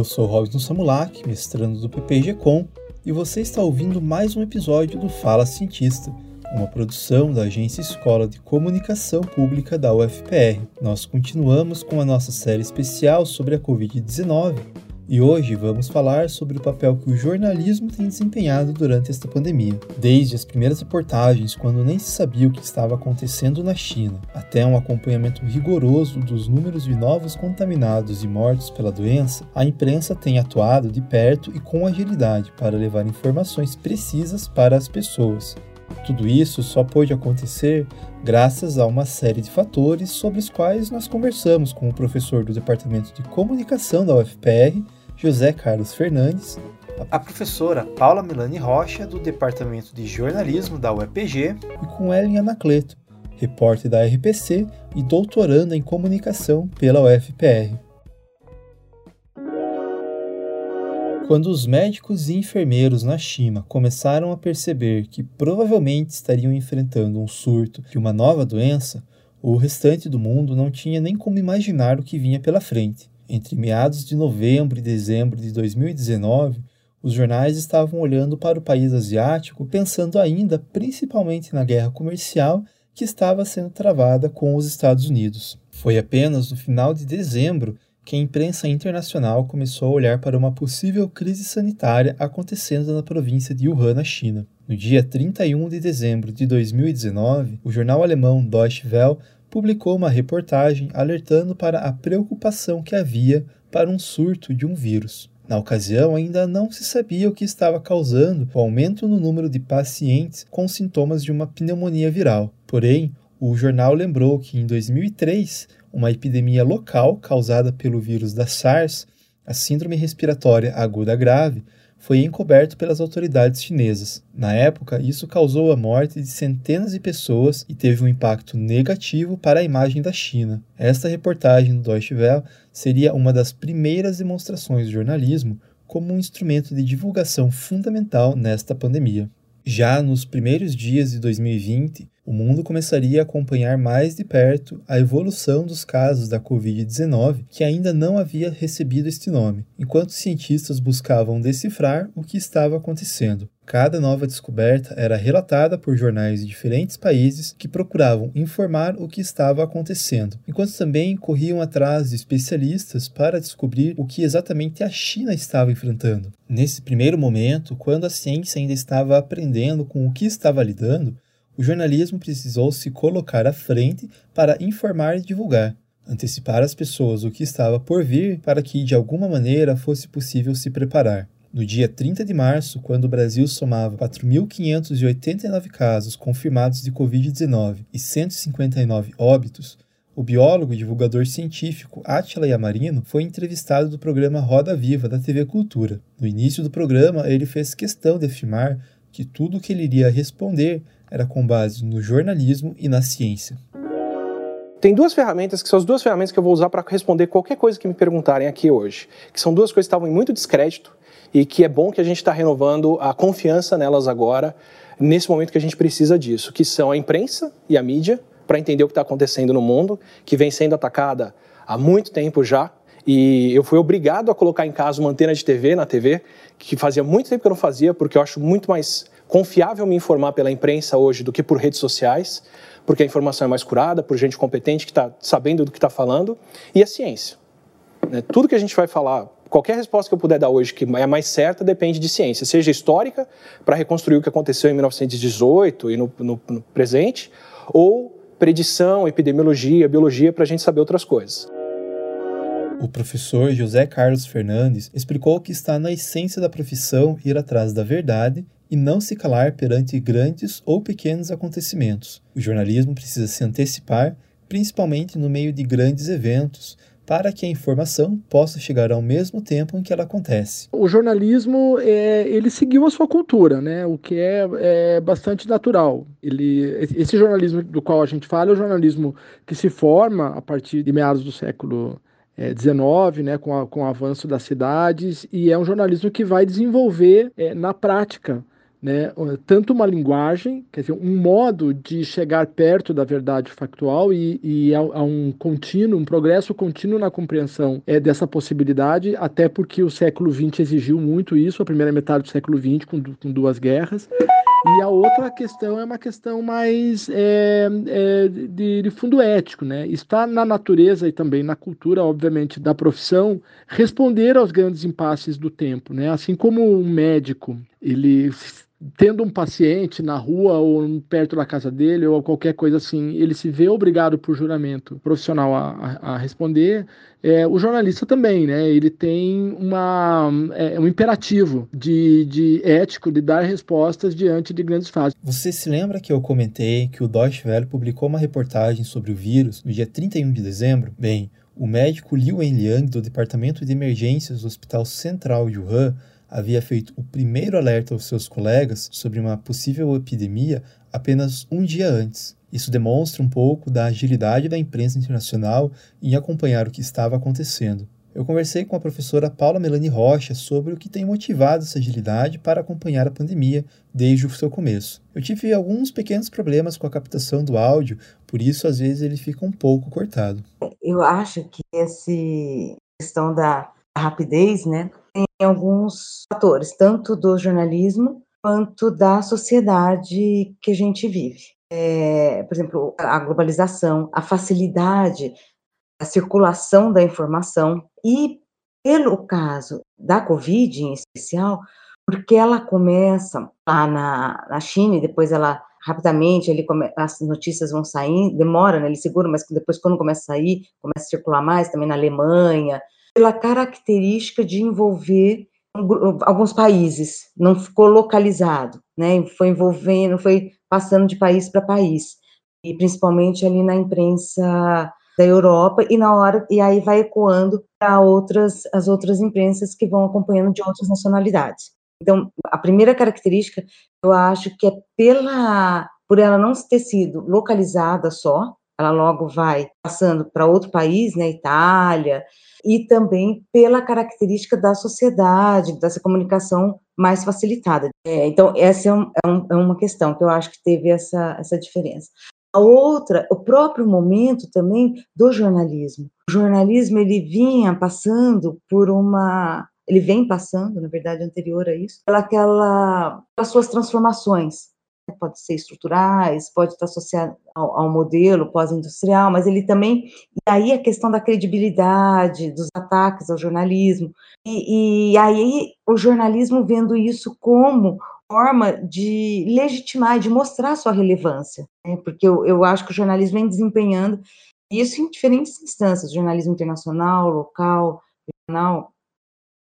Eu sou Robson Samulak, mestrando do PPG-Com, e você está ouvindo mais um episódio do Fala Cientista, uma produção da Agência Escola de Comunicação Pública da UFPR. Nós continuamos com a nossa série especial sobre a Covid-19 e hoje vamos falar sobre o papel que o jornalismo tem desempenhado durante esta pandemia. Desde as primeiras reportagens, quando nem se sabia o que estava acontecendo na China, até um acompanhamento rigoroso dos números de novos contaminados e mortos pela doença, a imprensa tem atuado de perto e com agilidade para levar informações precisas para as pessoas, tudo isso só pôde acontecer graças a uma série de fatores sobre os quais nós conversamos com o professor do Departamento de Comunicação da UFPR José Carlos Fernandes, a professora Paula Milani Rocha, do Departamento de Jornalismo da UEPG, e com Ellen Anacleto, repórter da RPC e doutoranda em comunicação pela UFPR. Quando os médicos e enfermeiros na China começaram a perceber que provavelmente estariam enfrentando um surto de uma nova doença, o restante do mundo não tinha nem como imaginar o que vinha pela frente. Entre meados de novembro e dezembro de 2019, os jornais estavam olhando para o país asiático, pensando ainda principalmente na guerra comercial que estava sendo travada com os Estados Unidos. Foi apenas no final de dezembro que a imprensa internacional começou a olhar para uma possível crise sanitária acontecendo na província de Wuhan, na China. No dia 31 de dezembro de 2019, o jornal alemão Deutsche Welle publicou uma reportagem alertando para a preocupação que havia para um surto de um vírus. Na ocasião, ainda não se sabia o que estava causando o aumento no número de pacientes com sintomas de uma pneumonia viral. Porém, o jornal lembrou que em 2003, uma epidemia local causada pelo vírus da SARS, a Síndrome Respiratória Aguda Grave, foi encoberto pelas autoridades chinesas. Na época, isso causou a morte de centenas de pessoas e teve um impacto negativo para a imagem da China. Esta reportagem do Deutsche Welle seria uma das primeiras demonstrações do jornalismo como um instrumento de divulgação fundamental nesta pandemia. Já nos primeiros dias de 2020, o mundo começaria a acompanhar mais de perto a evolução dos casos da Covid-19, que ainda não havia recebido este nome, enquanto cientistas buscavam decifrar o que estava acontecendo. Cada nova descoberta era relatada por jornais de diferentes países que procuravam informar o que estava acontecendo, enquanto também corriam atrás de especialistas para descobrir o que exatamente a China estava enfrentando. Nesse primeiro momento, quando a ciência ainda estava aprendendo com o que estava lidando, o jornalismo precisou se colocar à frente para informar e divulgar, antecipar às pessoas o que estava por vir para que de alguma maneira fosse possível se preparar. No dia 30 de março, quando o Brasil somava 4.589 casos confirmados de Covid-19 e 159 óbitos, o biólogo e divulgador científico Átila Yamarino foi entrevistado do programa Roda Viva da TV Cultura. No início do programa, ele fez questão de afirmar que tudo o que ele iria responder era com base no jornalismo e na ciência. Tem duas ferramentas que são as duas ferramentas que eu vou usar para responder qualquer coisa que me perguntarem aqui hoje, que são duas coisas que estavam em muito descrédito e que é bom que a gente está renovando a confiança nelas agora, nesse momento que a gente precisa disso, que são a imprensa e a mídia, para entender o que está acontecendo no mundo, que vem sendo atacada há muito tempo já, e eu fui obrigado a colocar em casa uma antena de TV na TV, que fazia muito tempo que eu não fazia, porque eu acho muito mais confiável me informar pela imprensa hoje do que por redes sociais, porque a informação é mais curada, por gente competente que está sabendo do que está falando, e a ciência. Né? Tudo que a gente vai falar, qualquer resposta que eu puder dar hoje que é mais certa, depende de ciência, seja histórica, para reconstruir o que aconteceu em 1918 e no, no, no presente, ou predição, epidemiologia, biologia, para a gente saber outras coisas. O professor José Carlos Fernandes explicou que está na essência da profissão ir atrás da verdade e não se calar perante grandes ou pequenos acontecimentos. O jornalismo precisa se antecipar, principalmente no meio de grandes eventos, para que a informação possa chegar ao mesmo tempo em que ela acontece. O jornalismo é, ele seguiu a sua cultura, né? O que é, é, bastante natural. Ele, esse jornalismo do qual a gente fala é o jornalismo que se forma a partir de meados do século é, 19, né? Com, a, com o avanço das cidades e é um jornalismo que vai desenvolver é, na prática né, tanto uma linguagem, quer dizer, um modo de chegar perto da verdade factual e, e a, a, um contínuo, um progresso contínuo na compreensão é, dessa possibilidade, até porque o século XX exigiu muito isso, a primeira metade do século XX, com, com duas guerras. E a outra questão é uma questão mais é, é, de, de, fundo ético, né? Está na natureza e também na cultura, obviamente, da profissão, responder aos grandes impasses do tempo, né? Assim como um médico, ele tendo um paciente na rua ou perto da casa dele ou qualquer coisa assim, ele se vê obrigado por juramento profissional a, a, responder, é, o jornalista também, né? Ele tem uma, é, um imperativo de, de ético de dar respostas diante de grandes fases. Você se lembra que eu comentei que o Deutsche Welle publicou uma reportagem sobre o vírus no dia 31 de dezembro? Bem, o médico Liu Wenliang, do Departamento de Emergências do Hospital Central Wuhan, havia feito o primeiro alerta aos seus colegas sobre uma possível epidemia apenas um dia antes. Isso demonstra um pouco da agilidade da imprensa internacional em acompanhar o que estava acontecendo. Eu conversei com a professora Paula Melanie Rocha sobre o que tem motivado essa agilidade para acompanhar a pandemia desde o seu começo. Eu tive alguns pequenos problemas com a captação do áudio, por isso às vezes ele fica um pouco cortado. Eu acho que essa questão da rapidez, né, tem alguns fatores, tanto do jornalismo quanto da sociedade que a gente vive. É, por exemplo, a globalização, a facilidade, a circulação da informação e, pelo caso da Covid em especial, porque ela começa lá na, na China e depois ela rapidamente ele come, as notícias vão sair, demora, né, ele segura, mas depois quando começa a sair, começa a circular mais, também na Alemanha, pela característica de envolver alguns países, não ficou localizado, né? Foi envolvendo, foi passando de país para país, e principalmente ali na imprensa da Europa e na hora e aí vai ecoando para outras as outras imprensas que vão acompanhando de outras nacionalidades. Então, a primeira característica, eu acho que é pela por ela não ter sido localizada só, ela logo vai passando para outro país, né, Itália, e também pela característica da sociedade, dessa comunicação mais facilitada. É, então, essa é, um, é, um, é, uma questão que eu acho que teve essa, essa diferença. A outra, o próprio momento também do jornalismo. O jornalismo, ele vinha passando por uma... Ele vem passando, na verdade, anterior a isso, aquela, pelas suas transformações pode ser estruturais, pode estar associado ao, ao modelo pós-industrial, mas ele também, e aí a questão da credibilidade, dos ataques ao jornalismo, e, e aí o jornalismo vendo isso como forma de legitimar, de mostrar sua relevância, né? porque eu, eu acho que o jornalismo vem desempenhando isso em diferentes instâncias, jornalismo internacional, local, regional,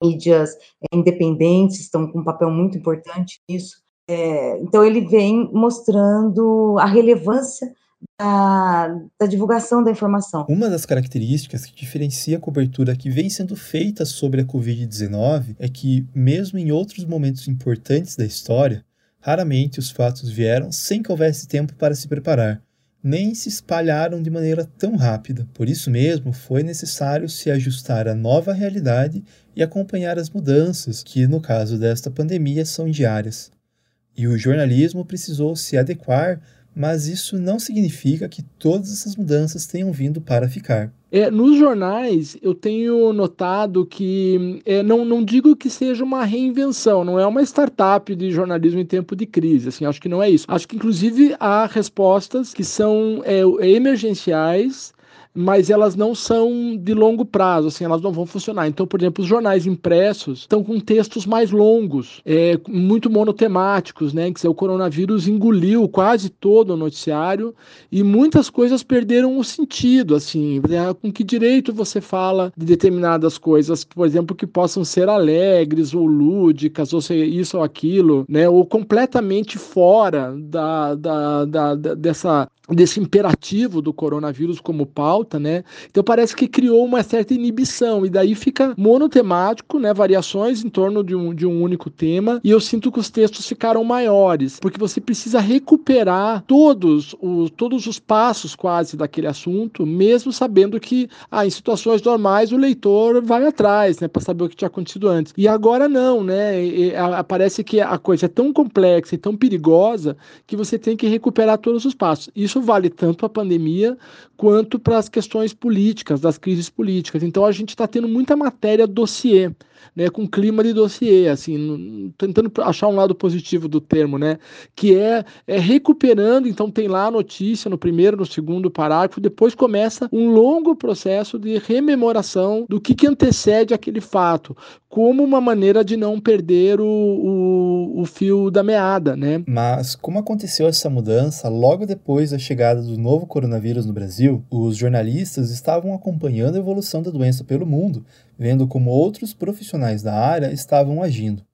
mídias independentes estão com um papel muito importante nisso, é, então, ele vem mostrando a relevância da, da, divulgação da informação. Uma das características que diferencia a cobertura que vem sendo feita sobre a Covid-19 é que, mesmo em outros momentos importantes da história, raramente os fatos vieram sem que houvesse tempo para se preparar, nem se espalharam de maneira tão rápida. Por isso mesmo, foi necessário se ajustar à nova realidade e acompanhar as mudanças, que, no caso desta pandemia, são diárias e o jornalismo precisou se adequar, mas isso não significa que todas essas mudanças tenham vindo para ficar. É, nos jornais, eu tenho notado que, é, não, não digo que seja uma reinvenção, não é uma startup de jornalismo em tempo de crise, assim, acho que não é isso. Acho que, inclusive, há respostas que são é, emergenciais mas elas não são de longo prazo, assim, elas não vão funcionar. Então, por exemplo, os jornais impressos estão com textos mais longos, é, muito monotemáticos, né? Que o coronavírus engoliu quase todo o noticiário e muitas coisas perderam o sentido, assim, né? com que direito você fala de determinadas coisas, por exemplo, que possam ser alegres ou lúdicas, ou ser isso ou aquilo, né? Ou completamente fora da, da, da, da dessa desse imperativo do coronavírus como pauta alta, né? Então parece que criou uma certa inibição e daí fica monotemático, né? Variações em torno de um, de um único tema e eu sinto que os textos ficaram maiores, porque você precisa recuperar todos os, todos os passos quase daquele assunto, mesmo sabendo que ah, em situações normais o leitor vai atrás, né? Para saber o que tinha acontecido antes. E agora não, né? E, a, parece que a coisa é tão complexa e tão perigosa que você tem que recuperar todos os passos. Isso vale tanto para a pandemia quanto para as questões políticas, das crises políticas. Então a gente está tendo muita matéria dossiê né, com clima de dossiê, assim, tentando achar um lado positivo do termo, né, que é, é recuperando, então tem lá a notícia no primeiro, no segundo parágrafo, depois começa um longo processo de rememoração do que, que antecede aquele fato, como uma maneira de não perder o, o, o fio da meada, né. Mas como aconteceu essa mudança logo depois da chegada do novo coronavírus no Brasil, os jornalistas estavam acompanhando a evolução da doença pelo mundo vendo como outros profissionais da área estavam agindo.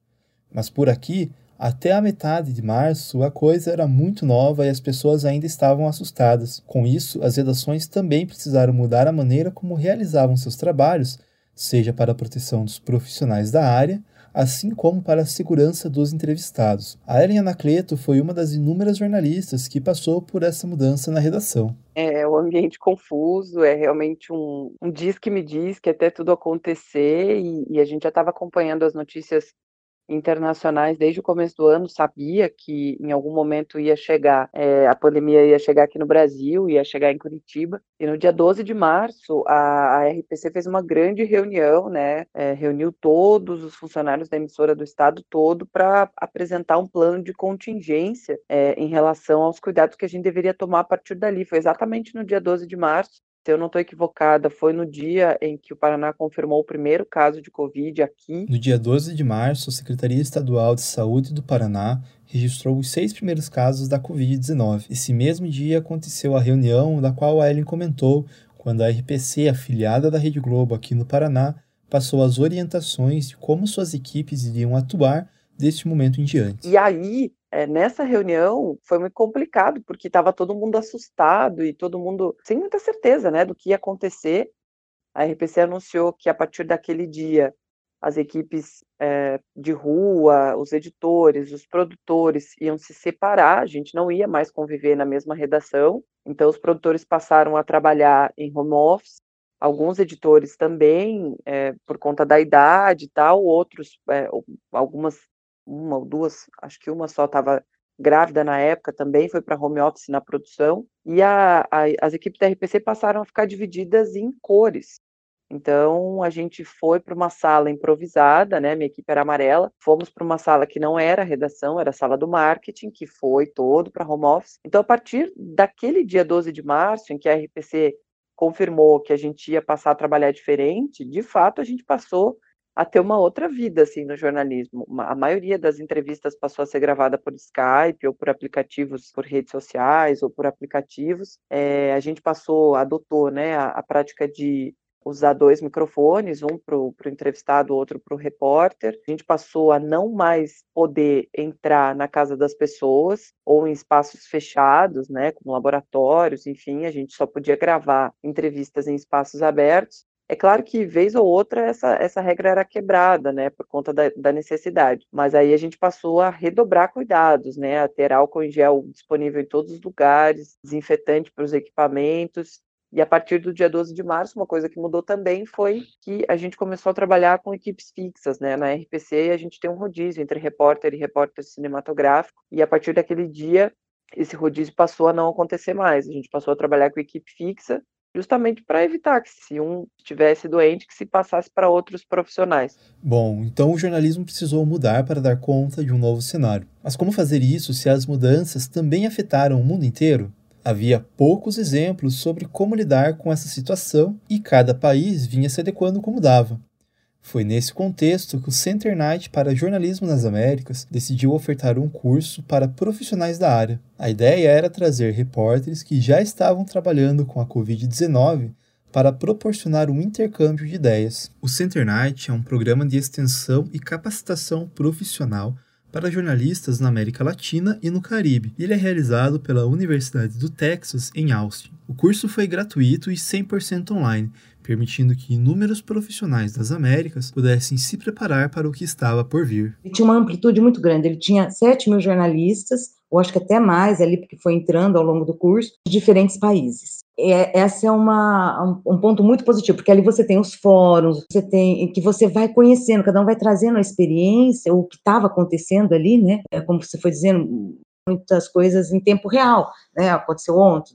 Mas por aqui, até a metade de março, a coisa era muito nova e as pessoas ainda estavam assustadas. Com isso, as redações também precisaram mudar a maneira como realizavam seus trabalhos, seja para a proteção dos profissionais da área, assim como para a segurança dos entrevistados. A Ellen Anacleto foi uma das inúmeras jornalistas que passou por essa mudança na redação. É um ambiente confuso, é realmente um, um diz que me diz que até tudo acontecer, e, e a gente já estava acompanhando as notícias internacionais desde o começo do ano, sabia que em algum momento ia chegar, é, a pandemia ia chegar aqui no Brasil, ia chegar em Curitiba, e no dia 12 de março a, a RPC fez uma grande reunião, né, é, reuniu todos os funcionários da emissora do estado todo para apresentar um plano de contingência é, em relação aos cuidados que a gente deveria tomar a partir dali, foi exatamente no dia 12 de março, se eu não estou equivocada, foi no dia em que o Paraná confirmou o primeiro caso de Covid aqui. No dia 12 de março, a Secretaria Estadual de Saúde do Paraná registrou os seis primeiros casos da Covid-19. Esse mesmo dia aconteceu a reunião da qual a Ellen comentou, quando a RPC, afiliada da Rede Globo aqui no Paraná, passou as orientações de como suas equipes iriam atuar deste momento em diante. E aí, é, nessa reunião foi muito complicado, porque estava todo mundo assustado e todo mundo sem muita certeza né, do que ia acontecer. A RPC anunciou que a partir daquele dia as equipes é, de rua, os editores, os produtores iam se separar, a gente não ia mais conviver na mesma redação, então os produtores passaram a trabalhar em home office, alguns editores também, é, por conta da idade e tal, outros, é, algumas uma ou duas, acho que uma só estava grávida na época também, foi para home office na produção, e a, a, as equipes da RPC passaram a ficar divididas em cores. Então, a gente foi para uma sala improvisada, né? Minha equipe era amarela. Fomos para uma sala que não era redação, era a sala do marketing, que foi todo para home office. Então, a partir daquele dia 12 de março, em que a RPC confirmou que a gente ia passar a trabalhar diferente, de fato, a gente passou a ter uma outra vida assim no jornalismo. A maioria das entrevistas passou a ser gravada por Skype ou por aplicativos, por redes sociais ou por aplicativos. É, a gente passou, adotou, né, a, a prática de usar dois microfones, um para o entrevistado, outro para o repórter. A gente passou a não mais poder entrar na casa das pessoas ou em espaços fechados, né, como laboratórios, enfim, a gente só podia gravar entrevistas em espaços abertos. É claro que, vez ou outra, essa, essa regra era quebrada, né, por conta da, da necessidade. Mas aí a gente passou a redobrar cuidados, né, a ter álcool em gel disponível em todos os lugares, desinfetante para os equipamentos. E a partir do dia 12 de março, uma coisa que mudou também foi que a gente começou a trabalhar com equipes fixas, né? Na RPC a gente tem um rodízio entre repórter e repórter cinematográfico, e a partir daquele dia esse rodízio passou a não acontecer mais. A gente passou a trabalhar com equipe fixa justamente para evitar que se um estivesse doente, que se passasse para outros profissionais. Bom, então o jornalismo precisou mudar para dar conta de um novo cenário. Mas como fazer isso se as mudanças também afetaram o mundo inteiro? Havia poucos exemplos sobre como lidar com essa situação e cada país vinha se adequando como dava. Foi nesse contexto que o Center Night para Jornalismo nas Américas decidiu ofertar um curso para profissionais da área. A ideia era trazer repórteres que já estavam trabalhando com a Covid-19 para proporcionar um intercâmbio de ideias. O Center Night é um programa de extensão e capacitação profissional para jornalistas na América Latina e no Caribe. Ele é realizado pela Universidade do Texas, em Austin. O curso foi gratuito e 100% online, permitindo que inúmeros profissionais das Américas pudessem se preparar para o que estava por vir. Ele tinha uma amplitude muito grande, ele tinha 7 mil jornalistas, ou acho que até mais ali, porque foi entrando ao longo do curso, de diferentes países. É, essa é uma, um, um, ponto muito positivo, porque ali você tem os fóruns, você tem que você vai conhecendo, cada um vai trazendo a experiência, o que estava acontecendo ali, né? É como você foi dizendo, muitas coisas em tempo real, né? Aconteceu ontem,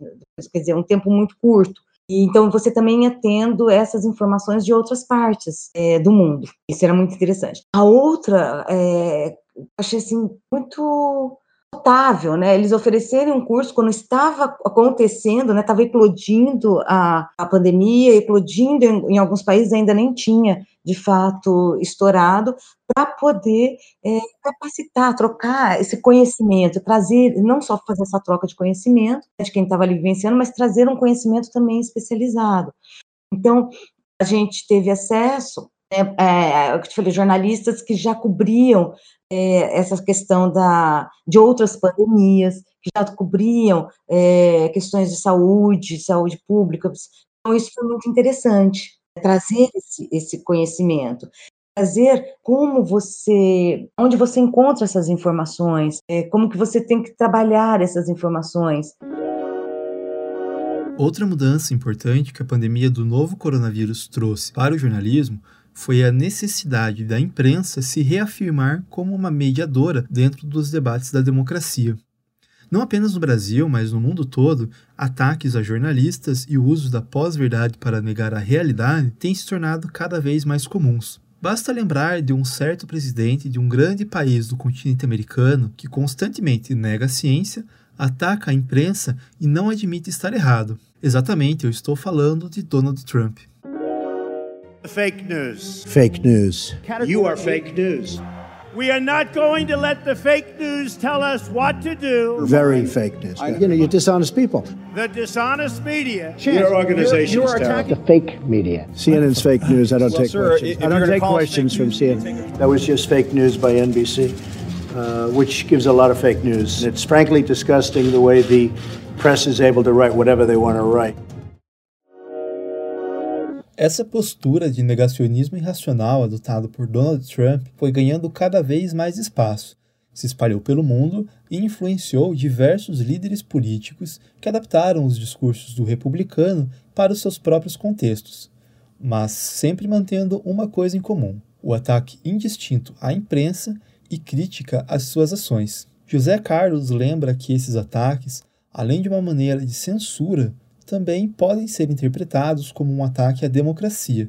quer dizer, um tempo muito curto. E, então você também ia tendo essas informações de outras partes é, do mundo. Isso era muito interessante. A outra, é, achei assim muito notável, né? Eles oferecerem um curso quando estava acontecendo, né? Estava eclodindo a, a pandemia, eclodindo em, em, alguns países ainda nem tinha de fato estourado, para poder é, capacitar, trocar esse conhecimento, trazer, não só fazer essa troca de conhecimento de quem estava ali vivenciando, mas trazer um conhecimento também especializado. Então, a gente teve acesso né, é, eu te falei, jornalistas que já cobriam é, essa questão da, de outras pandemias, que já cobriam é, questões de saúde, saúde pública. Então, isso foi muito interessante, trazer esse, esse conhecimento trazer como você, onde você encontra essas informações, é, como que você tem que trabalhar essas informações. Outra mudança importante que a pandemia do novo coronavírus trouxe para o jornalismo foi a necessidade da imprensa se reafirmar como uma mediadora dentro dos debates da democracia. Não apenas no Brasil, mas no mundo todo, ataques a jornalistas e o uso da pós-verdade para negar a realidade têm se tornado cada vez mais comuns. Basta lembrar de um certo presidente de um grande país do continente americano que constantemente nega a ciência, ataca a imprensa e não admite estar errado. Exatamente, eu estou falando de Donald Trump. Fake news. Fake news. You are fake news. We are not going to let the fake news tell us what to do. Very fake news. you know, you're dishonest people. The dishonest media. Your organization is terrible. The fake media. CNN's fake news. I don't well, take sir, questions. I don't take questions from CNN. That was just fake news by NBC, uh, which gives a lot of fake news. It's frankly disgusting the way the press is able to write whatever they want to write. Essa postura de negacionismo irracional adotada por Donald Trump foi ganhando cada vez mais espaço, se espalhou pelo mundo e influenciou diversos líderes políticos que adaptaram os discursos do republicano para os seus próprios contextos, mas sempre mantendo uma coisa em comum: o ataque indistinto à imprensa e crítica às suas ações. José Carlos lembra que esses ataques, além de uma maneira de censura, também podem ser interpretados como um ataque à democracia,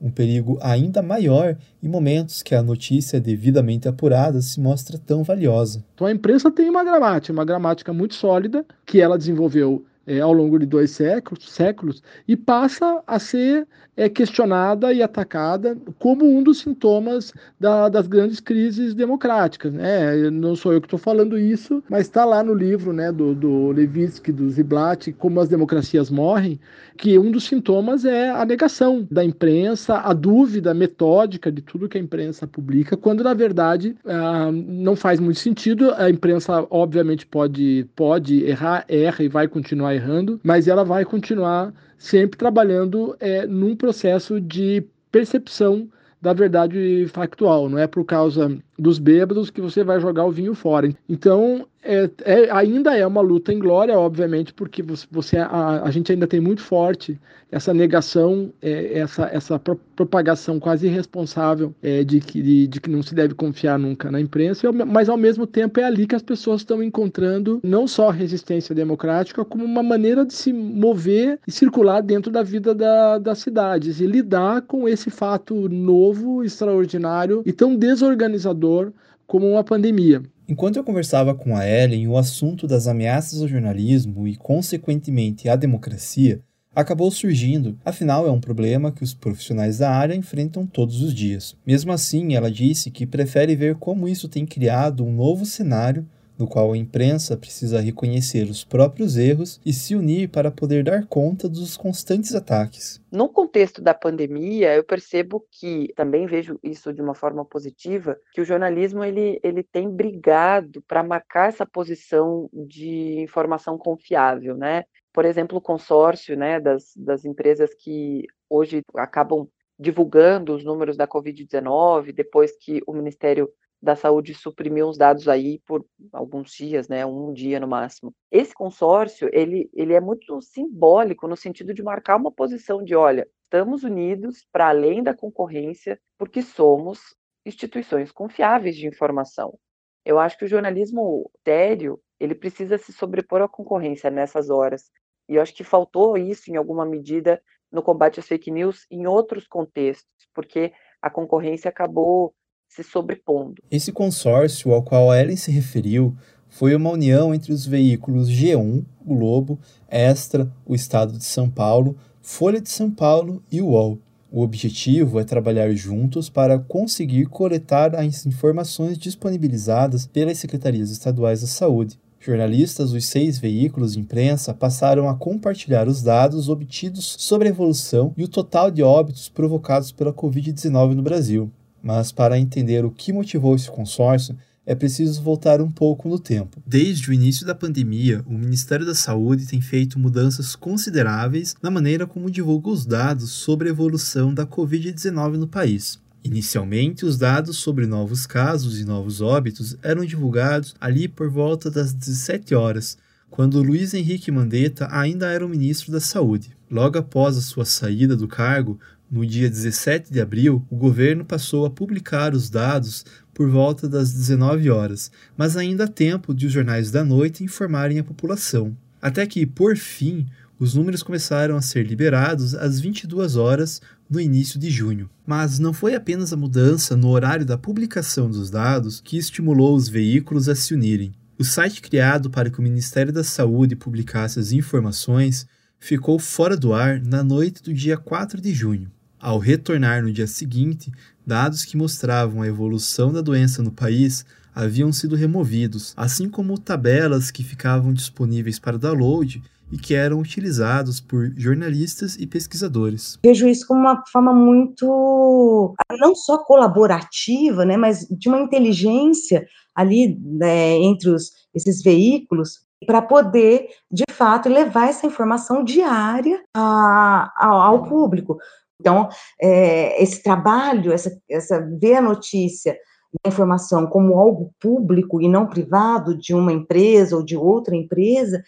um perigo ainda maior em momentos que a notícia devidamente apurada se mostra tão valiosa. Então a imprensa tem uma gramática, uma gramática muito sólida que ela desenvolveu é, ao longo de dois séculos, séculos e passa a ser é questionada e atacada como um dos sintomas da, das grandes crises democráticas. Né? Não sou eu que estou falando isso, mas está lá no livro né, do, do Levitsky, do Ziblatt, Como as Democracias Morrem, que um dos sintomas é a negação da imprensa, a dúvida metódica de tudo que a imprensa publica, quando na verdade ah, não faz muito sentido. A imprensa, obviamente, pode, pode errar, erra e vai continuar errando, mas ela vai continuar sempre trabalhando é, num processo de percepção da verdade factual. Não é por causa dos bêbados que você vai jogar o vinho fora. Então, é, é, ainda é uma luta em glória, obviamente, porque você, a, a, gente ainda tem muito forte essa negação, é, essa, essa pro, propagação quase irresponsável é, de, que, de, de, que não se deve confiar nunca na imprensa, mas ao mesmo tempo é ali que as pessoas estão encontrando não só resistência democrática, como uma maneira de se mover e circular dentro da vida da, das cidades e lidar com esse fato novo, extraordinário e tão desorganizador como uma pandemia. Enquanto eu conversava com a Ellen, o assunto das ameaças ao jornalismo e, consequentemente, à democracia acabou surgindo, afinal é um problema que os profissionais da área enfrentam todos os dias. Mesmo assim, ela disse que prefere ver como isso tem criado um novo cenário no qual a imprensa precisa reconhecer os próprios erros e se unir para poder dar conta dos constantes ataques. No contexto da pandemia, eu percebo que também vejo isso de uma forma positiva, que o jornalismo ele, ele tem brigado para marcar essa posição de informação confiável, né? Por exemplo, o consórcio, né, das, das empresas que hoje acabam divulgando os números da Covid-19, depois que o Ministério da Saúde suprimiu os dados aí por alguns dias, né, um dia no máximo. Esse consórcio, ele, ele é muito simbólico no sentido de marcar uma posição de, olha, estamos unidos para além da concorrência, porque somos instituições confiáveis de informação. Eu acho que o jornalismo sério, ele precisa se sobrepor à concorrência nessas horas. E eu acho que faltou isso em alguma medida no combate às fake news em outros contextos, porque a concorrência acabou se sobrepondo. Esse consórcio ao qual Ellen se referiu foi uma união entre os veículos G1, o Globo, Extra, o Estado de São Paulo, Folha de São Paulo e o UOL. O objetivo é trabalhar juntos para conseguir coletar as informações disponibilizadas pelas secretarias estaduais da saúde. Jornalistas dos seis veículos de imprensa passaram a compartilhar os dados obtidos sobre a evolução e o total de óbitos provocados pela Covid-19 no Brasil. Mas para entender o que motivou esse consórcio, é preciso voltar um pouco no tempo. Desde o início da pandemia, o Ministério da Saúde tem feito mudanças consideráveis na maneira como divulga os dados sobre a evolução da Covid-19 no país. Inicialmente, os dados sobre novos casos e novos óbitos eram divulgados ali por volta das 17 horas, quando Luiz Henrique Mandetta ainda era o ministro da Saúde. Logo após a sua saída do cargo, no dia 17 de abril, o governo passou a publicar os dados por volta das 19 horas, mas ainda há tempo de os jornais da noite informarem a população. Até que, por fim, os números começaram a ser liberados às 22 horas no início de junho. Mas não foi apenas a mudança no horário da publicação dos dados que estimulou os veículos a se unirem. O site criado para que o Ministério da Saúde publicasse as informações ficou fora do ar na noite do dia 4 de junho. Ao retornar no dia seguinte, dados que mostravam a evolução da doença no país haviam sido removidos, assim como tabelas que ficavam disponíveis para download e que eram utilizados por jornalistas e pesquisadores. Vejo isso como uma forma muito, não só colaborativa, né, mas de uma inteligência ali né, entre os, esses veículos para poder, de fato, levar essa informação diária a, a, ao público. Então, é, esse trabalho, essa, essa ver a notícia, a informação como algo público e não privado de uma empresa ou de outra empresa,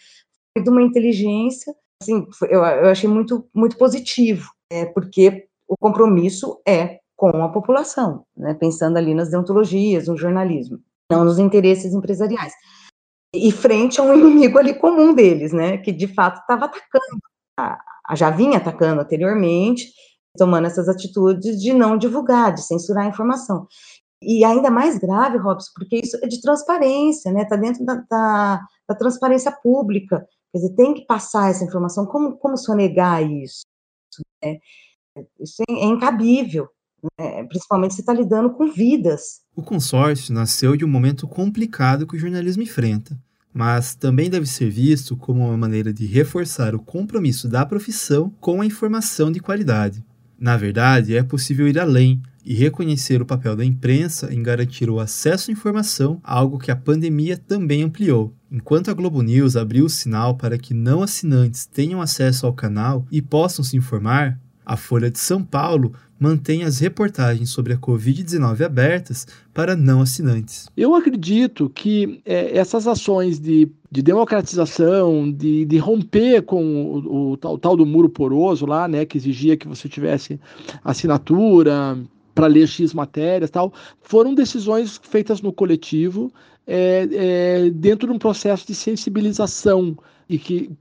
de uma inteligência, assim, eu, eu achei muito, muito positivo, é, porque o compromisso é com a população, né, pensando ali nas deontologias, no jornalismo, não nos interesses empresariais. E frente a um inimigo ali comum deles, né, que de fato estava atacando, a, já vinha atacando anteriormente, tomando essas atitudes de não divulgar, de censurar a informação. E ainda mais grave, Robson, porque isso é de transparência, né? Está dentro da, da, da, transparência pública. Quer dizer, tem que passar essa informação. Como, como sonegar isso? Né? Isso é, é incabível, né? principalmente se está lidando com vidas. O consórcio nasceu de um momento complicado que o jornalismo enfrenta, mas também deve ser visto como uma maneira de reforçar o compromisso da profissão com a informação de qualidade. Na verdade, é possível ir além e reconhecer o papel da imprensa em garantir o acesso à informação, algo que a pandemia também ampliou. Enquanto a Globo News abriu o sinal para que não assinantes tenham acesso ao canal e possam se informar, a Folha de São Paulo mantém as reportagens sobre a Covid-19 abertas para não assinantes. Eu acredito que é, essas ações de, de democratização, de, de romper com o, o, tal, o, tal, do muro poroso lá, né, que exigia que você tivesse assinatura para ler X matérias tal, foram decisões feitas no coletivo é, é, dentro de um processo de sensibilização e que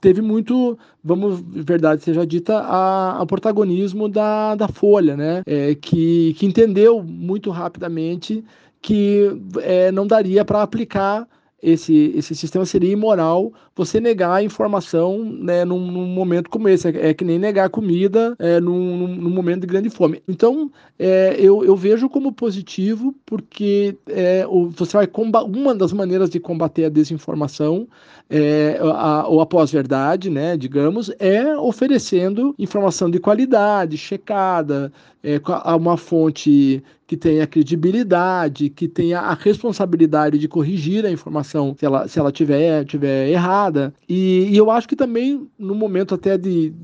teve muito, vamos, verdade seja dita, a, a protagonismo da, da Folha, né? É, que, que entendeu muito rapidamente que é, não daria para aplicar esse, esse sistema seria imoral você negar a informação né, num, num momento como esse. É, é, que nem negar comida é, num, num, momento de grande fome. Então, é, eu, eu vejo como positivo, porque é, você vai uma das maneiras de combater a desinformação é, a, ou a pós-verdade, né, digamos, é oferecendo informação de qualidade, checada, é, uma fonte que tenha credibilidade, que tenha a responsabilidade de corrigir a informação se ela, se ela tiver, tiver errada. E, e eu acho que também, no momento até de,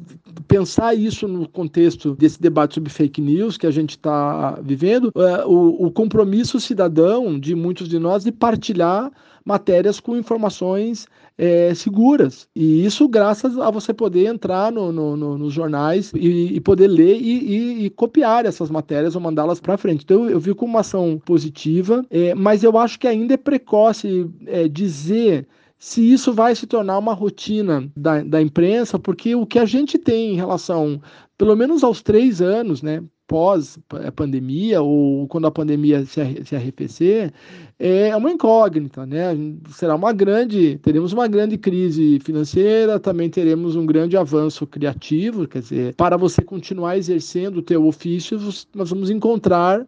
pensar isso no contexto desse debate sobre fake news que a gente está vivendo, é, o, o compromisso cidadão de muitos de nós de partilhar matérias com informações é, seguras. E isso graças a você poder entrar no, no, no, nos jornais e, e poder ler e, e, e, copiar essas matérias ou mandá-las para frente. Então eu vi como uma ação positiva, é, mas eu acho que ainda é precoce é, dizer se isso vai se tornar uma rotina da, da imprensa, porque o que a gente tem em relação, pelo menos aos três anos, né, pós-pandemia ou quando a pandemia se, se arrefecer, é uma incógnita, né? Será uma grande, teremos uma grande crise financeira, também teremos um grande avanço criativo, quer dizer, para você continuar exercendo o teu ofício, nós vamos encontrar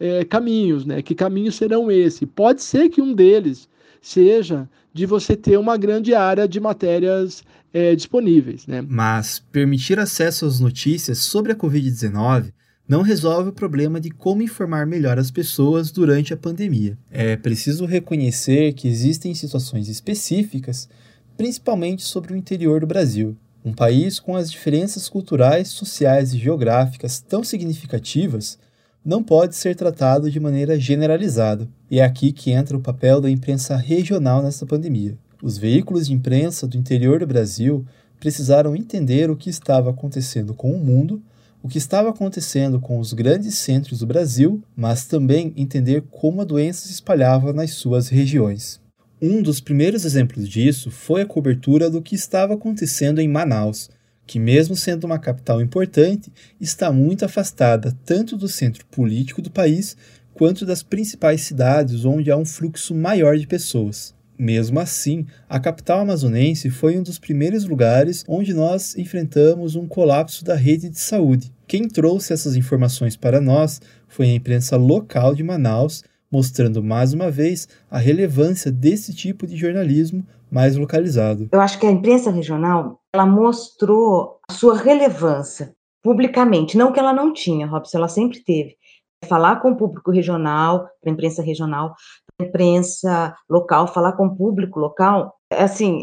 é, caminhos, né? Que caminhos serão esses? Pode ser que um deles seja de você ter uma grande área de matérias é, disponíveis. Né? Mas permitir acesso às notícias sobre a Covid-19 não resolve o problema de como informar melhor as pessoas durante a pandemia. É preciso reconhecer que existem situações específicas, principalmente sobre o interior do Brasil, um país com as diferenças culturais, sociais e geográficas tão significativas não pode ser tratado de maneira generalizada. E é aqui que entra o papel da imprensa regional nesta pandemia. Os veículos de imprensa do interior do Brasil precisaram entender o que estava acontecendo com o mundo, o que estava acontecendo com os grandes centros do Brasil, mas também entender como a doença se espalhava nas suas regiões. Um dos primeiros exemplos disso foi a cobertura do que estava acontecendo em Manaus, que, mesmo sendo uma capital importante, está muito afastada tanto do centro político do país quanto das principais cidades onde há um fluxo maior de pessoas. Mesmo assim, a capital amazonense foi um dos primeiros lugares onde nós enfrentamos um colapso da rede de saúde. Quem trouxe essas informações para nós foi a imprensa local de Manaus, mostrando mais uma vez a relevância desse tipo de jornalismo mais localizado. Eu acho que a imprensa regional ela mostrou a sua relevância publicamente, não que ela não tinha, Robson, ela sempre teve. Falar com o público regional, para a imprensa regional, imprensa local, falar com o público local, é assim,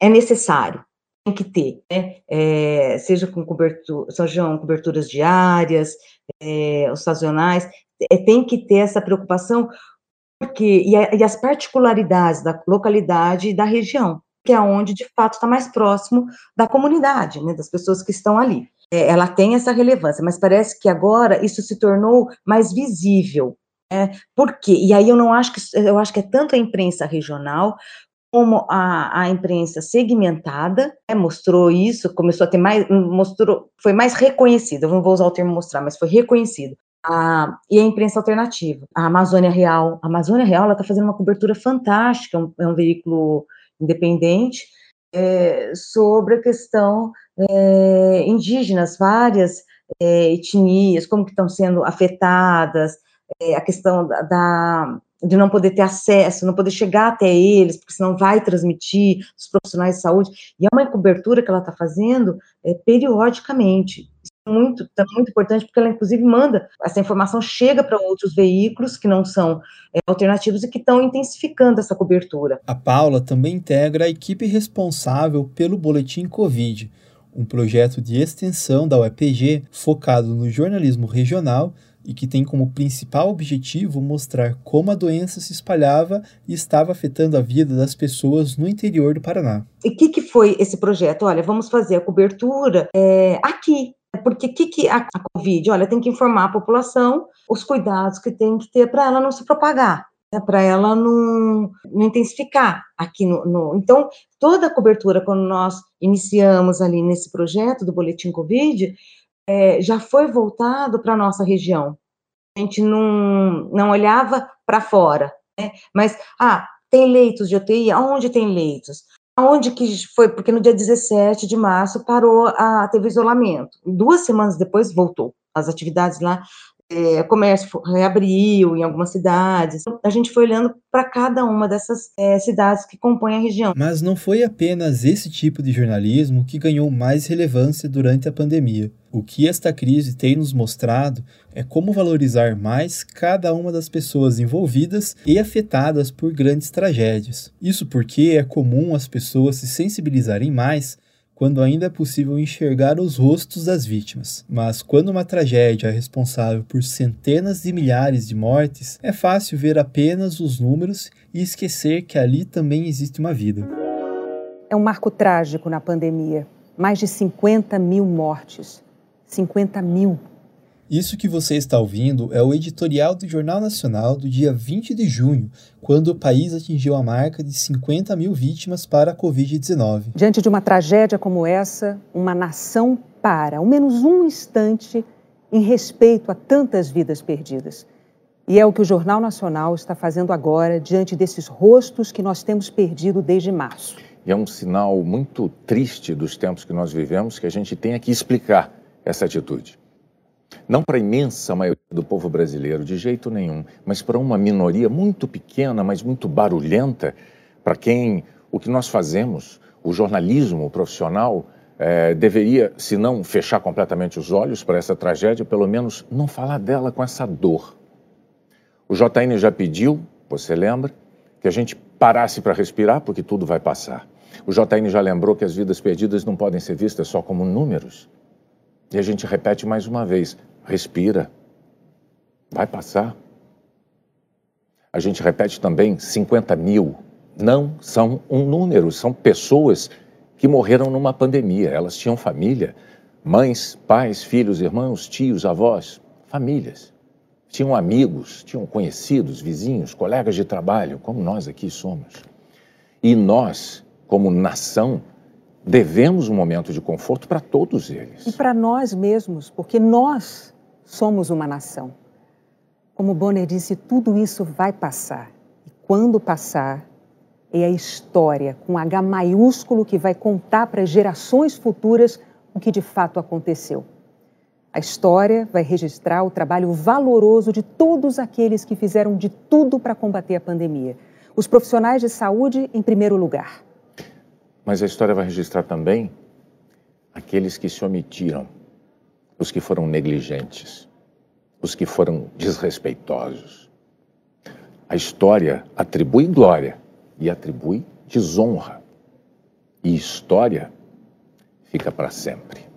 é necessário, tem que ter, né? É, seja com cobertura, sejam coberturas diárias, é, os sazonais, é, tem que ter essa preocupação porque e, a, e as particularidades da localidade e da região, que é onde de fato está mais próximo da comunidade, né, das pessoas que estão ali. É, ela tem essa relevância, mas parece que agora isso se tornou mais visível. Né? Por quê? E aí eu não acho que eu acho que é tanto a imprensa regional como a, a imprensa segmentada né, mostrou isso, começou a ter mais, mostrou, foi mais reconhecido. Eu não vou usar o termo mostrar, mas foi reconhecido a, e a imprensa alternativa. A Amazônia Real. A Amazônia Real está fazendo uma cobertura fantástica, é um, é um veículo independente, é, sobre a questão é, indígenas, várias é, etnias, como que estão sendo afetadas, é, a questão da, da, de não poder ter acesso, não poder chegar até eles, porque senão vai transmitir os profissionais de saúde, e é uma cobertura que ela está fazendo é, periodicamente, muito, tá muito importante, porque ela, inclusive, manda, essa informação chega para outros veículos que não são é, alternativos e que estão intensificando essa cobertura. A Paula também integra a equipe responsável pelo Boletim Covid, um projeto de extensão da UEPG focado no jornalismo regional e que tem como principal objetivo mostrar como a doença se espalhava e estava afetando a vida das pessoas no interior do Paraná. E o que, que foi esse projeto? Olha, vamos fazer a cobertura é, aqui, porque o que, que a, a Covid? Olha, tem que informar a população os cuidados que tem que ter para ela não se propagar, né, para ela não, não, intensificar aqui no, no, Então, toda a cobertura, quando nós iniciamos ali nesse projeto do Boletim Covid, é, já foi voltado para a nossa região. A gente não, não olhava para fora, né? mas, ah, tem leitos de UTI? Aonde tem leitos? Aonde que foi? Porque no dia 17 de março parou, a, teve isolamento. Duas semanas depois voltou as atividades lá é, comércio reabriu em algumas cidades. A gente foi olhando para cada uma dessas é, cidades que compõem a região. Mas não foi apenas esse tipo de jornalismo que ganhou mais relevância durante a pandemia. O que esta crise tem nos mostrado é como valorizar mais cada uma das pessoas envolvidas e afetadas por grandes tragédias. Isso porque é comum as pessoas se sensibilizarem mais quando ainda é possível enxergar os rostos das vítimas. Mas quando uma tragédia é responsável por centenas de milhares de mortes, é fácil ver apenas os números e esquecer que ali também existe uma vida. É um marco trágico na pandemia. Mais de 50 mil mortes. 50 mil. Isso que você está ouvindo é o editorial do Jornal Nacional do dia 20 de junho, quando o país atingiu a marca de 50 mil vítimas para a Covid-19. Diante de uma tragédia como essa, uma nação para, ao menos um instante, em respeito a tantas vidas perdidas. E é o que o Jornal Nacional está fazendo agora diante desses rostos que nós temos perdido desde março. E é um sinal muito triste dos tempos que nós vivemos que a gente tenha que explicar essa atitude. Não para a imensa maioria do povo brasileiro, de jeito nenhum, mas para uma minoria muito pequena, mas muito barulhenta, para quem o que nós fazemos, o jornalismo profissional, é, deveria, se não fechar completamente os olhos para essa tragédia, pelo menos não falar dela com essa dor. O JN já pediu, você lembra, que a gente parasse para respirar, porque tudo vai passar. O JN já lembrou que as vidas perdidas não podem ser vistas só como números, e a gente repete mais uma vez: respira, vai passar. A gente repete também: 50 mil não são um número, são pessoas que morreram numa pandemia. Elas tinham família, mães, pais, filhos, irmãos, tios, avós, famílias. Tinham amigos, tinham conhecidos, vizinhos, colegas de trabalho, como nós aqui somos. E nós, como nação, devemos um momento de conforto para todos eles. E para nós mesmos, porque nós somos uma nação. Como Bonner disse, tudo isso vai passar. E quando passar, é a história com H maiúsculo que vai contar para as gerações futuras o que de fato aconteceu. A história vai registrar o trabalho valoroso de todos aqueles que fizeram de tudo para combater a pandemia. Os profissionais de saúde, em primeiro lugar mas a história vai registrar também aqueles que se omitiram, os que foram negligentes, os que foram desrespeitosos. A história atribui glória e atribui desonra. E história fica para sempre.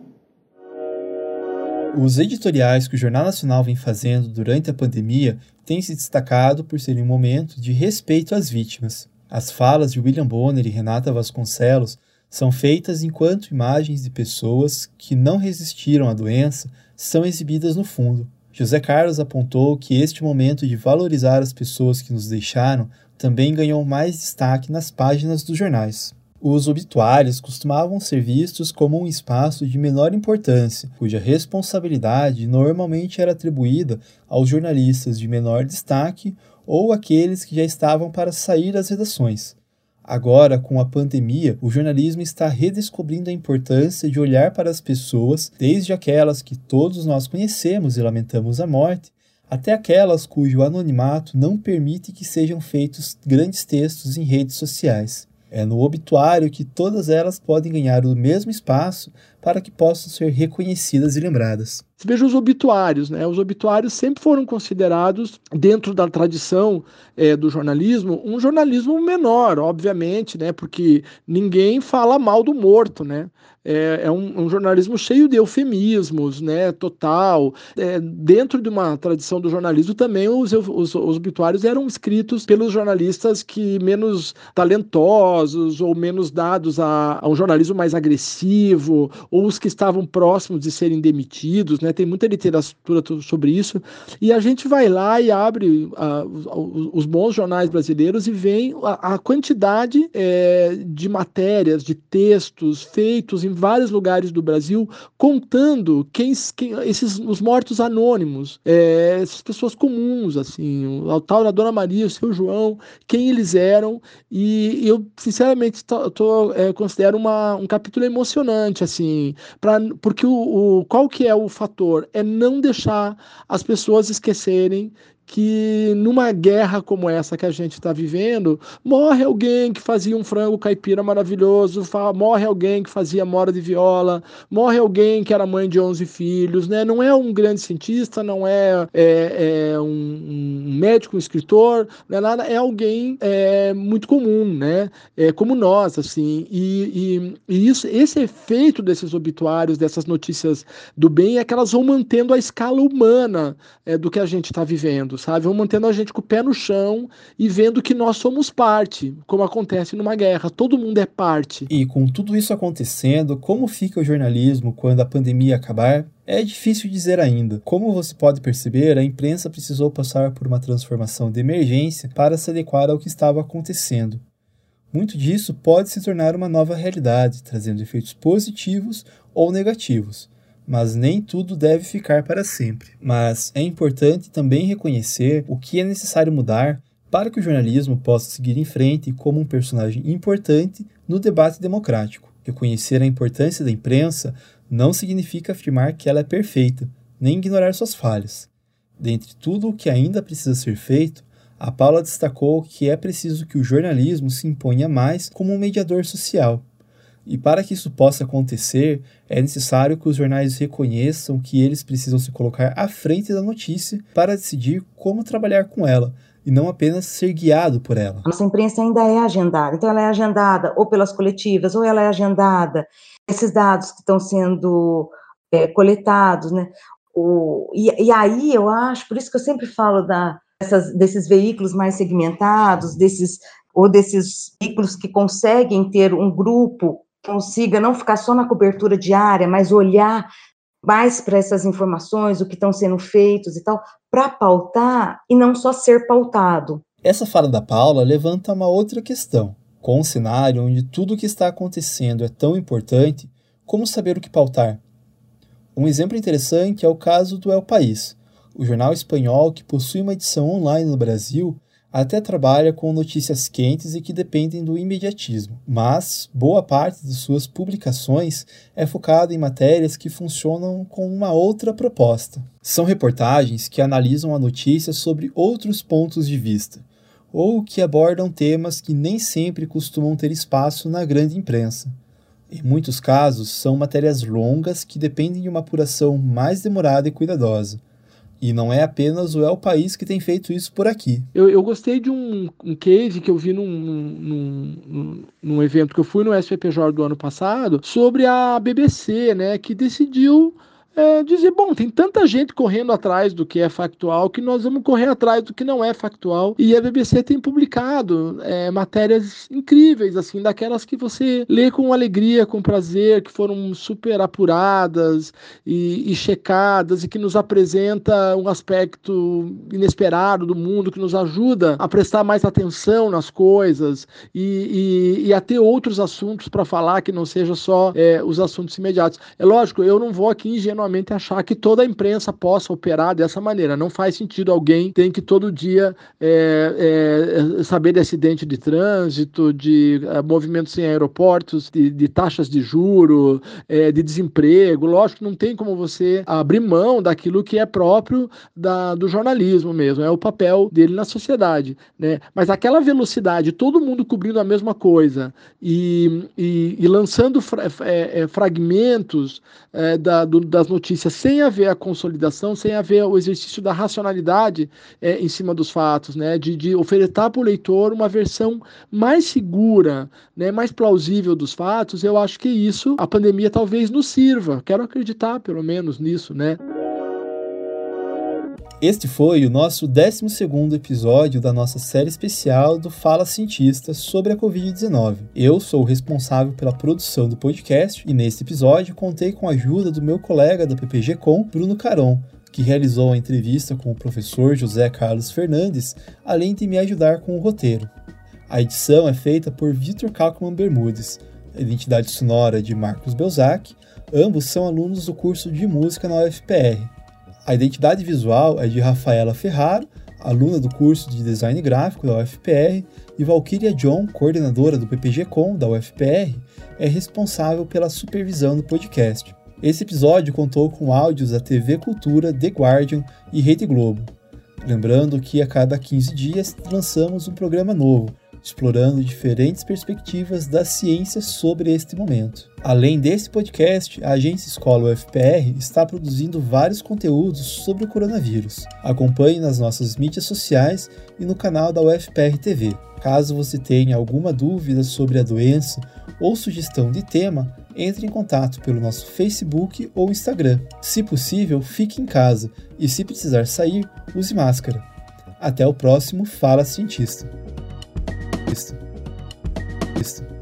Os editoriais que o Jornal Nacional vem fazendo durante a pandemia têm se destacado por serem um momento de respeito às vítimas. As falas de William Bonner e Renata Vasconcelos são feitas enquanto imagens de pessoas que não resistiram à doença são exibidas no fundo. José Carlos apontou que este momento de valorizar as pessoas que nos deixaram também ganhou mais destaque nas páginas dos jornais. Os obituários costumavam ser vistos como um espaço de menor importância, cuja responsabilidade normalmente era atribuída aos jornalistas de menor destaque ou aqueles que já estavam para sair das redações. Agora, com a pandemia, o jornalismo está redescobrindo a importância de olhar para as pessoas, desde aquelas que todos nós conhecemos e lamentamos a morte, até aquelas cujo anonimato não permite que sejam feitos grandes textos em redes sociais. É no obituário que todas elas podem ganhar o mesmo espaço para que possam ser reconhecidas e lembradas. Veja os obituários, né? Os obituários sempre foram considerados, dentro da tradição é, do jornalismo, um jornalismo menor, obviamente, né? Porque ninguém fala mal do morto, né? É, é um, um, jornalismo cheio de eufemismos, né? Total. É, dentro de uma tradição do jornalismo também os, os, os obituários eram escritos pelos jornalistas que menos talentosos ou menos dados a, a um jornalismo mais agressivo ou os que estavam próximos de serem demitidos, né? Tem muita literatura sobre isso. E a gente vai lá e abre uh, os bons jornais brasileiros e vem a, a quantidade é, de matérias, de textos feitos em vários lugares do Brasil contando quem, quem esses os mortos anônimos, é, essas pessoas comuns, assim, o tal da Dona Maria, o seu João, quem eles eram. E eu, sinceramente, tô, tô é, considero uma, um capítulo emocionante, assim, pra, porque o, o, qual que é o fator? É não deixar as pessoas esquecerem que numa guerra como essa que a gente está vivendo, morre alguém que fazia um frango caipira maravilhoso, morre alguém que fazia mora de viola, morre alguém que era mãe de 11 filhos, né? Não é um grande cientista, não é, é, é um, um, médico, um escritor, não é nada, é alguém é, muito comum, né? É como nós, assim. E, e, e isso, esse efeito desses obituários, dessas notícias do bem, é que elas vão mantendo a escala humana é, do que a gente está vivendo sabe? Vão mantendo a gente com o pé no chão e vendo que nós somos parte, como acontece numa guerra. Todo mundo é parte. E com tudo isso acontecendo, como fica o jornalismo quando a pandemia acabar? É difícil dizer ainda. Como você pode perceber, a imprensa precisou passar por uma transformação de emergência para se adequar ao que estava acontecendo. Muito disso pode se tornar uma nova realidade, trazendo efeitos positivos ou negativos mas nem tudo deve ficar para sempre. Mas é importante também reconhecer o que é necessário mudar para que o jornalismo possa seguir em frente como um personagem importante no debate democrático. Reconhecer a importância da imprensa não significa afirmar que ela é perfeita, nem ignorar suas falhas. Dentre tudo o que ainda precisa ser feito, a Paula destacou que é preciso que o jornalismo se imponha mais como um mediador social, e para que isso possa acontecer, é necessário que os jornais reconheçam que eles precisam se colocar à frente da notícia para decidir como trabalhar com ela, e não apenas ser guiado por ela. Nossa imprensa ainda é agendada, então ela é agendada ou pelas coletivas, ou ela é agendada, esses dados que estão sendo é, coletados, né? O, e, e, aí eu acho, por isso que eu sempre falo da, dessas, desses veículos mais segmentados, desses ou desses veículos que conseguem ter um grupo consiga não ficar só na cobertura diária, mas olhar mais para essas informações, o que estão sendo feitos e tal, para pautar e não só ser pautado. Essa fala da Paula levanta uma outra questão. Com um cenário onde tudo o que está acontecendo é tão importante, como saber o que pautar? Um exemplo interessante é o caso do El País, o jornal espanhol que possui uma edição online no Brasil até trabalha com notícias quentes e que dependem do imediatismo, mas boa parte de suas publicações é focada em matérias que funcionam com uma outra proposta. São reportagens que analisam a notícia sobre outros pontos de vista, ou que abordam temas que nem sempre costumam ter espaço na grande imprensa. Em muitos casos, são matérias longas que dependem de uma apuração mais demorada e cuidadosa. E não é apenas o El País que tem feito isso por aqui. Eu, eu gostei de um, um case que eu vi num, num, num, num evento que eu fui no SPPJ do ano passado sobre a BBC, né, que decidiu é, dizer, bom, tem tanta gente correndo atrás do que é factual que nós vamos correr atrás do que não é factual. E a BBC tem publicado é, matérias incríveis, assim, daquelas que você lê com alegria, com prazer, que foram super apuradas e, e checadas e que nos apresenta um aspecto inesperado do mundo, que nos ajuda a prestar mais atenção nas coisas e, e, e a ter outros assuntos para falar que não seja só é, os assuntos imediatos. É lógico, eu não vou aqui ingenuamente ingenuamente achar que toda a imprensa possa operar dessa maneira. Não faz sentido alguém tem que todo dia é, é, saber de acidente de trânsito, de é, movimentos em aeroportos, de, de taxas de juro, é, de desemprego. Lógico não tem como você abrir mão daquilo que é próprio da, do jornalismo mesmo, é o papel dele na sociedade. Né? Mas aquela velocidade, todo mundo cobrindo a mesma coisa e, e, e lançando fra, é, é, fragmentos da, do, das notícias sem haver a consolidação, sem haver o exercício da racionalidade é, em cima dos fatos, né? de, de ofertar para o leitor uma versão mais segura, né? mais plausível dos fatos, eu acho que isso, a pandemia talvez nos sirva. Quero acreditar, pelo menos, nisso. Né? Este foi o nosso 12 episódio da nossa série especial do Fala Cientista sobre a Covid-19. Eu sou o responsável pela produção do podcast e neste episódio contei com a ajuda do meu colega da PPG Com, Bruno Caron, que realizou a entrevista com o professor José Carlos Fernandes, além de me ajudar com o roteiro. A edição é feita por Vitor Kalkman Bermudes, a identidade sonora de Marcos Belzac, ambos são alunos do curso de música na UFPR. A identidade visual é de Rafaela Ferraro, aluna do curso de Design Gráfico da UFPR, e Valkyria John, coordenadora do PPG-Com da UFPR, é responsável pela supervisão do podcast. Esse episódio contou com áudios da TV Cultura, The Guardian e Rede Globo. Lembrando que a cada 15 dias lançamos um programa novo, explorando diferentes perspectivas da ciência sobre este momento. Além desse podcast, a Agência Escola UFPR está produzindo vários conteúdos sobre o coronavírus. Acompanhe nas nossas mídias sociais e no canal da UFPR TV. Caso você tenha alguma dúvida sobre a doença ou sugestão de tema, entre em contato pelo nosso Facebook ou Instagram. Se possível, fique em casa e, se precisar sair, use máscara. Até o próximo Fala Cientista. Ist. Ist.